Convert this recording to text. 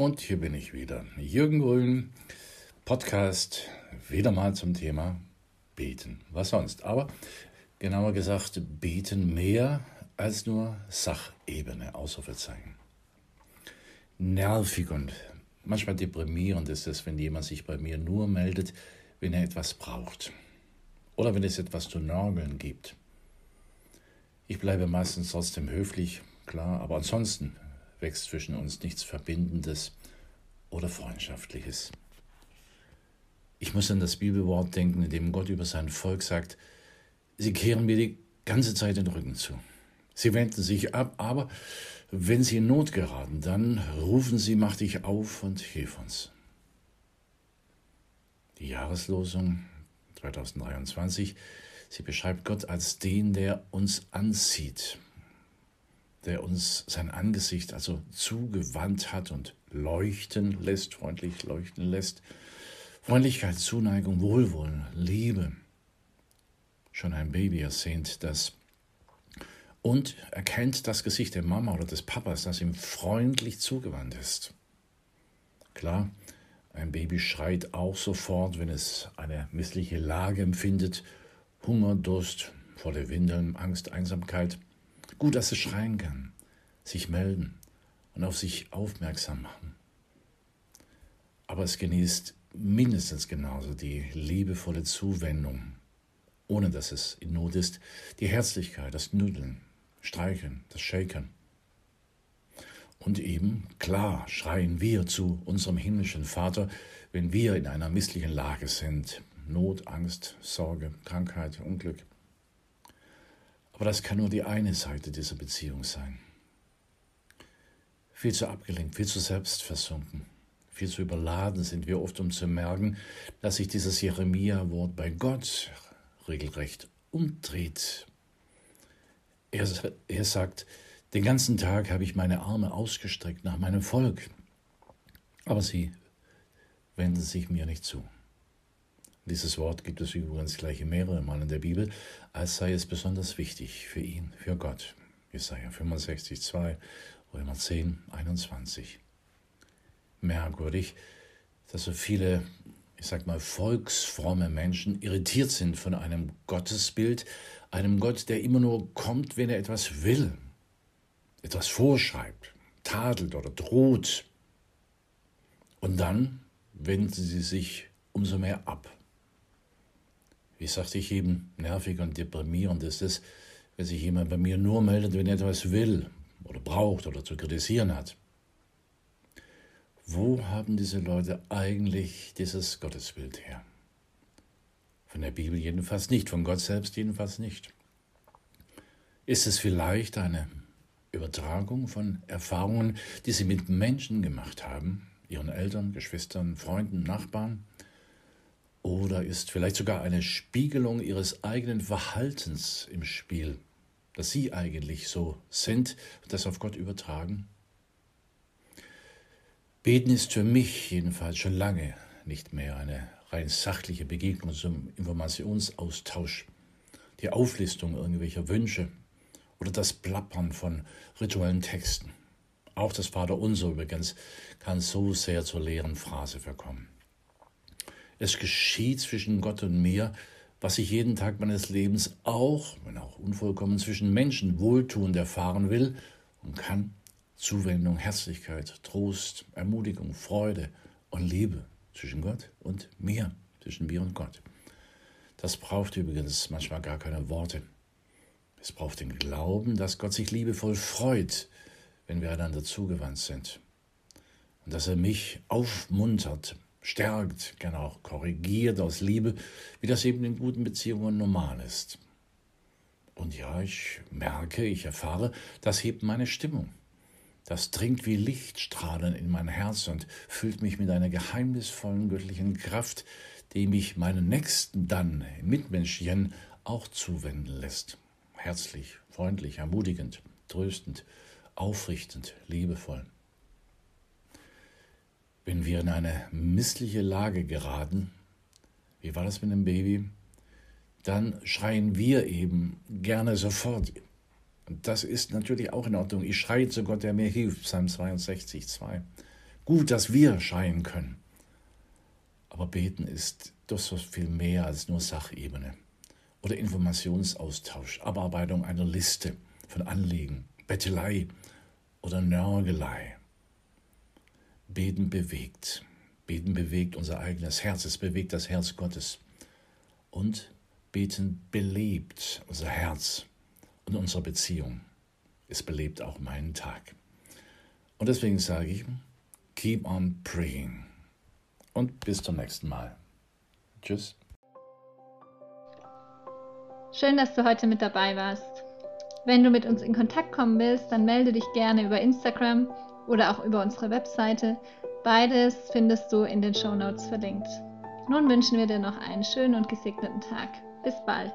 Und hier bin ich wieder. Jürgen Grün, Podcast, wieder mal zum Thema Beten. Was sonst? Aber genauer gesagt, beten mehr als nur Sachebene, Ausrufezeichen. Nervig und manchmal deprimierend ist es, wenn jemand sich bei mir nur meldet, wenn er etwas braucht. Oder wenn es etwas zu nörgeln gibt. Ich bleibe meistens trotzdem höflich, klar, aber ansonsten wächst zwischen uns nichts Verbindendes oder Freundschaftliches. Ich muss an das Bibelwort denken, in dem Gott über sein Volk sagt, sie kehren mir die ganze Zeit den Rücken zu. Sie wenden sich ab, aber wenn sie in Not geraten, dann rufen sie, mach dich auf und hilf uns. Die Jahreslosung 2023, sie beschreibt Gott als den, der uns anzieht, der uns sein Angesicht also zugewandt hat und leuchten lässt, freundlich leuchten lässt. Freundlichkeit, Zuneigung, Wohlwollen, Liebe. Schon ein Baby ersehnt das und erkennt das Gesicht der Mama oder des Papas, das ihm freundlich zugewandt ist. Klar, ein Baby schreit auch sofort, wenn es eine missliche Lage empfindet, Hunger, Durst, volle Windeln, Angst, Einsamkeit. Gut, dass es schreien kann, sich melden und auf sich aufmerksam machen. Aber es genießt mindestens genauso die liebevolle Zuwendung, ohne dass es in Not ist, die Herzlichkeit, das Nudeln, Streicheln, das Shaken. Und eben, klar, schreien wir zu unserem himmlischen Vater, wenn wir in einer misslichen Lage sind. Not, Angst, Sorge, Krankheit, Unglück. Aber das kann nur die eine Seite dieser Beziehung sein. Viel zu abgelenkt, viel zu selbstversunken, viel zu überladen sind wir oft, um zu merken, dass sich dieses Jeremia-Wort bei Gott regelrecht umdreht. Er, er sagt, den ganzen Tag habe ich meine Arme ausgestreckt nach meinem Volk, aber sie wenden sich mir nicht zu. Dieses Wort gibt es übrigens gleich mehrere Mal in der Bibel, als sei es besonders wichtig für ihn, für Gott. Jesaja 65, 2, Römer 10, 21. Merkwürdig, dass so viele, ich sag mal, volksfromme Menschen irritiert sind von einem Gottesbild, einem Gott, der immer nur kommt, wenn er etwas will, etwas vorschreibt, tadelt oder droht. Und dann wenden sie sich umso mehr ab wie sagte ich eben, nervig und deprimierend ist es, wenn sich jemand bei mir nur meldet, wenn er etwas will oder braucht oder zu kritisieren hat. Wo haben diese Leute eigentlich dieses Gottesbild her? Von der Bibel jedenfalls nicht, von Gott selbst jedenfalls nicht. Ist es vielleicht eine Übertragung von Erfahrungen, die sie mit Menschen gemacht haben, ihren Eltern, Geschwistern, Freunden, Nachbarn? Oder ist vielleicht sogar eine Spiegelung ihres eigenen Verhaltens im Spiel, dass sie eigentlich so sind und das auf Gott übertragen? Beten ist für mich jedenfalls schon lange nicht mehr eine rein sachliche Begegnung zum Informationsaustausch, die Auflistung irgendwelcher Wünsche oder das Plappern von rituellen Texten. Auch das Vaterunser übrigens kann so sehr zur leeren Phrase verkommen. Es geschieht zwischen Gott und mir, was ich jeden Tag meines Lebens auch, wenn auch unvollkommen, zwischen Menschen wohltuend erfahren will und kann. Zuwendung, Herzlichkeit, Trost, Ermutigung, Freude und Liebe zwischen Gott und mir, zwischen mir und Gott. Das braucht übrigens manchmal gar keine Worte. Es braucht den Glauben, dass Gott sich liebevoll freut, wenn wir einander zugewandt sind. Und dass er mich aufmuntert, stärkt, gerne auch korrigiert aus Liebe, wie das eben in guten Beziehungen normal ist. Und ja, ich merke, ich erfahre, das hebt meine Stimmung. Das dringt wie Lichtstrahlen in mein Herz und füllt mich mit einer geheimnisvollen göttlichen Kraft, die mich meinen Nächsten dann, Mitmenschen, auch zuwenden lässt. Herzlich, freundlich, ermutigend, tröstend, aufrichtend, liebevoll. Wenn wir in eine missliche Lage geraten, wie war das mit dem Baby, dann schreien wir eben gerne sofort. Und das ist natürlich auch in Ordnung. Ich schreie zu Gott, der mir hilft, Psalm 62, 2. Gut, dass wir schreien können. Aber beten ist doch so viel mehr als nur Sachebene oder Informationsaustausch, Abarbeitung einer Liste von Anliegen, Bettelei oder Nörgelei. Beten bewegt. Beten bewegt unser eigenes Herz, es bewegt das Herz Gottes. Und Beten belebt unser Herz und unsere Beziehung. Es belebt auch meinen Tag. Und deswegen sage ich, keep on praying. Und bis zum nächsten Mal. Tschüss. Schön, dass du heute mit dabei warst. Wenn du mit uns in Kontakt kommen willst, dann melde dich gerne über Instagram oder auch über unsere Webseite. Beides findest du in den Show Notes verlinkt. Nun wünschen wir dir noch einen schönen und gesegneten Tag. Bis bald.